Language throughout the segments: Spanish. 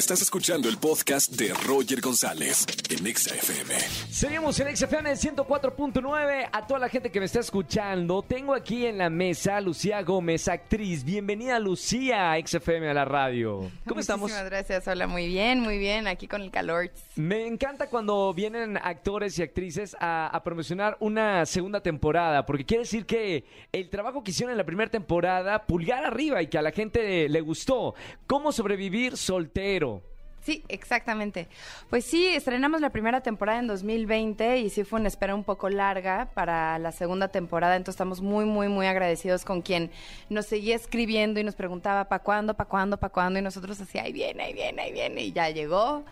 Estás escuchando el podcast de Roger González en Exa FM. Seguimos en XFM 104.9. A toda la gente que me está escuchando, tengo aquí en la mesa Lucía Gómez, actriz. Bienvenida, Lucía, a XFM a la radio. ¿Cómo estamos? Muchísimas gracias, hola, muy bien, muy bien, aquí con el calor. Me encanta cuando vienen actores y actrices a, a promocionar una segunda temporada, porque quiere decir que el trabajo que hicieron en la primera temporada, pulgar arriba y que a la gente le gustó. ¿Cómo sobrevivir soltero? Sí, exactamente. Pues sí, estrenamos la primera temporada en 2020 y sí fue una espera un poco larga para la segunda temporada, entonces estamos muy, muy, muy agradecidos con quien nos seguía escribiendo y nos preguntaba, ¿para cuándo, para cuándo, para cuándo? Y nosotros así, ahí viene, ahí viene, ahí viene, y ya llegó.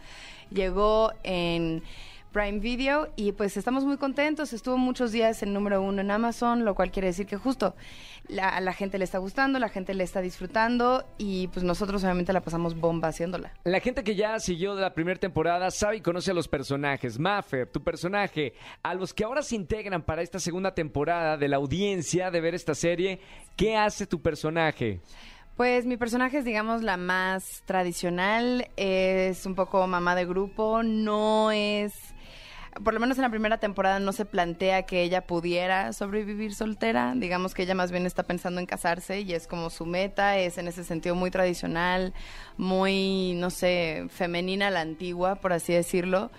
Llegó en Prime Video y pues estamos muy contentos. Estuvo muchos días en número uno en Amazon, lo cual quiere decir que justo la, a la gente le está gustando, la gente le está disfrutando y pues nosotros obviamente la pasamos bomba haciéndola. La gente que ya siguió de la primera temporada sabe y conoce a los personajes. Maffer, tu personaje, a los que ahora se integran para esta segunda temporada de la audiencia de ver esta serie, ¿qué hace tu personaje? Pues mi personaje es, digamos, la más tradicional, es un poco mamá de grupo, no es por lo menos en la primera temporada no se plantea que ella pudiera sobrevivir soltera, digamos que ella más bien está pensando en casarse y es como su meta, es en ese sentido muy tradicional, muy, no sé, femenina la antigua, por así decirlo.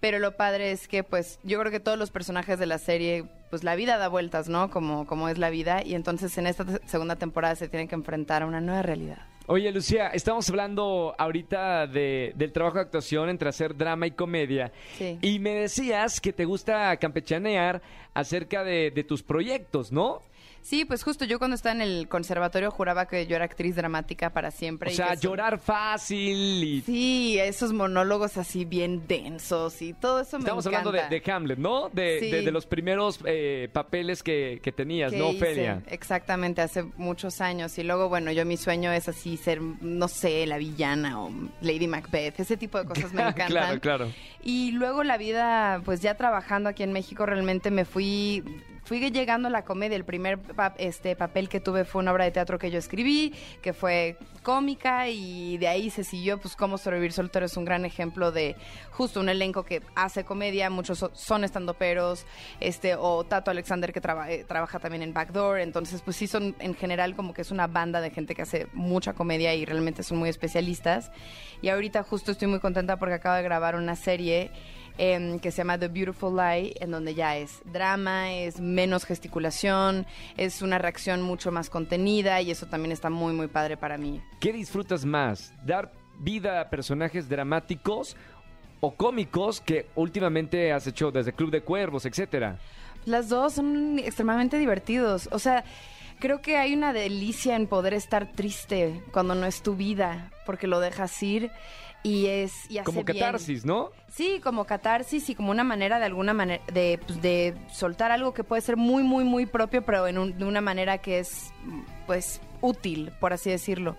Pero lo padre es que, pues, yo creo que todos los personajes de la serie, pues la vida da vueltas, ¿no? Como, como es la vida. Y entonces en esta segunda temporada se tienen que enfrentar a una nueva realidad. Oye, Lucía, estamos hablando ahorita de, del trabajo de actuación entre hacer drama y comedia. Sí. Y me decías que te gusta campechanear acerca de, de tus proyectos, ¿no? Sí, pues justo yo cuando estaba en el conservatorio juraba que yo era actriz dramática para siempre. O y sea, eso- llorar fácil y... Sí, esos monólogos así bien densos y todo eso me Estamos encanta. hablando de, de Hamlet, ¿no? De, Sí. de- de los primeros eh, papeles que, que tenías, ¿no, Ofelia? Exactamente, hace muchos años. Y luego, bueno, yo mi sueño es así ser, no sé, la villana o Lady Macbeth. Ese tipo de cosas me encantan. claro, claro. Y luego la vida, pues ya trabajando aquí en México, realmente me fui fui llegando a la comedia. El primer este papel que tuve fue una obra de teatro que yo escribí, que fue cómica y de ahí se siguió, pues cómo sobrevivir soltero es un gran ejemplo de justo un elenco que hace comedia, muchos so- son estandoperos, este o Tato Alexander que traba- eh, trabaja también en Backdoor, entonces pues sí son en general como que es una banda de gente que hace mucha comedia y realmente son muy especialistas. Y ahorita justo estoy muy contenta porque acabo de grabar una serie em, que se llama The Beautiful Lie, en donde ya es drama, es menos gesticulación, es una reacción mucho más contenida y eso también está muy, muy padre para mí. ¿Qué disfrutas más? ¿Dar vida a personajes dramáticos o cómicos que últimamente has hecho desde Club de Cuervos, etcétera? Las dos son extremadamente divertidos. O sea, creo que hay una delicia en poder estar triste cuando no es tu vida, porque lo dejas ir y es y hace Como bien. catarsis, ¿no? Sí, como catarsis y como una manera de alguna manera de, pues, de soltar algo que puede ser muy, muy, muy propio, pero en un- de una manera que es, pues, útil, por así decirlo.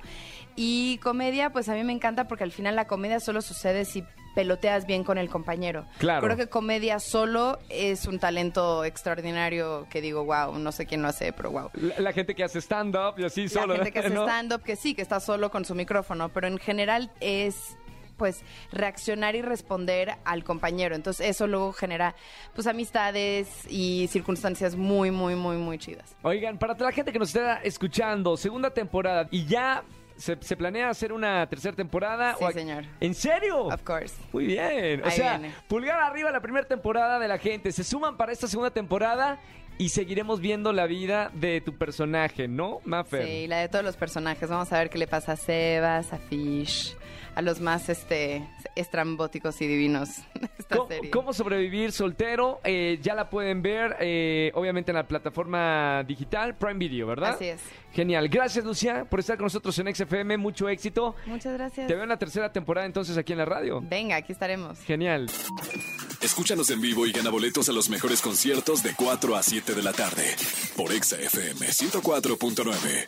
Y comedia, pues a mí me encanta porque al final la comedia solo sucede si peloteas bien con el compañero. Claro. Creo que comedia solo es un talento extraordinario que digo, wow, no sé quién lo hace, pero wow. La, la gente que hace stand-up y así La solo. gente que hace ¿no? stand-up, que sí, que está solo con su micrófono, pero en general es pues reaccionar y responder al compañero. Entonces eso luego genera pues amistades y circunstancias muy, muy, muy, muy chidas. Oigan, para toda la gente que nos está escuchando, segunda temporada y ya se, se planea hacer una tercera temporada. Sí, o a- señor. ¿En serio? Of course. Muy bien. O Ahí sea, viene. pulgar arriba la primera temporada de la gente. Se suman para esta segunda temporada y seguiremos viendo la vida de tu personaje, ¿no, Maffer? Sí, la de todos los personajes. Vamos a ver qué le pasa a Sebas, a Fish, a los más este estrambóticos y divinos esta ¿Cómo, serie. cómo sobrevivir soltero? Eh, ya la pueden ver, eh, obviamente, en la plataforma digital Prime Video, ¿verdad? Así es. Genial. Gracias, Lucía, por estar con nosotros en XFM. Mucho éxito. Muchas gracias. Te veo en la tercera temporada entonces aquí en la radio. Venga, aquí estaremos. Genial. Escúchanos en vivo y gana boletos a los mejores conciertos de 4 a 7 de la tarde por Exa FM 104.9.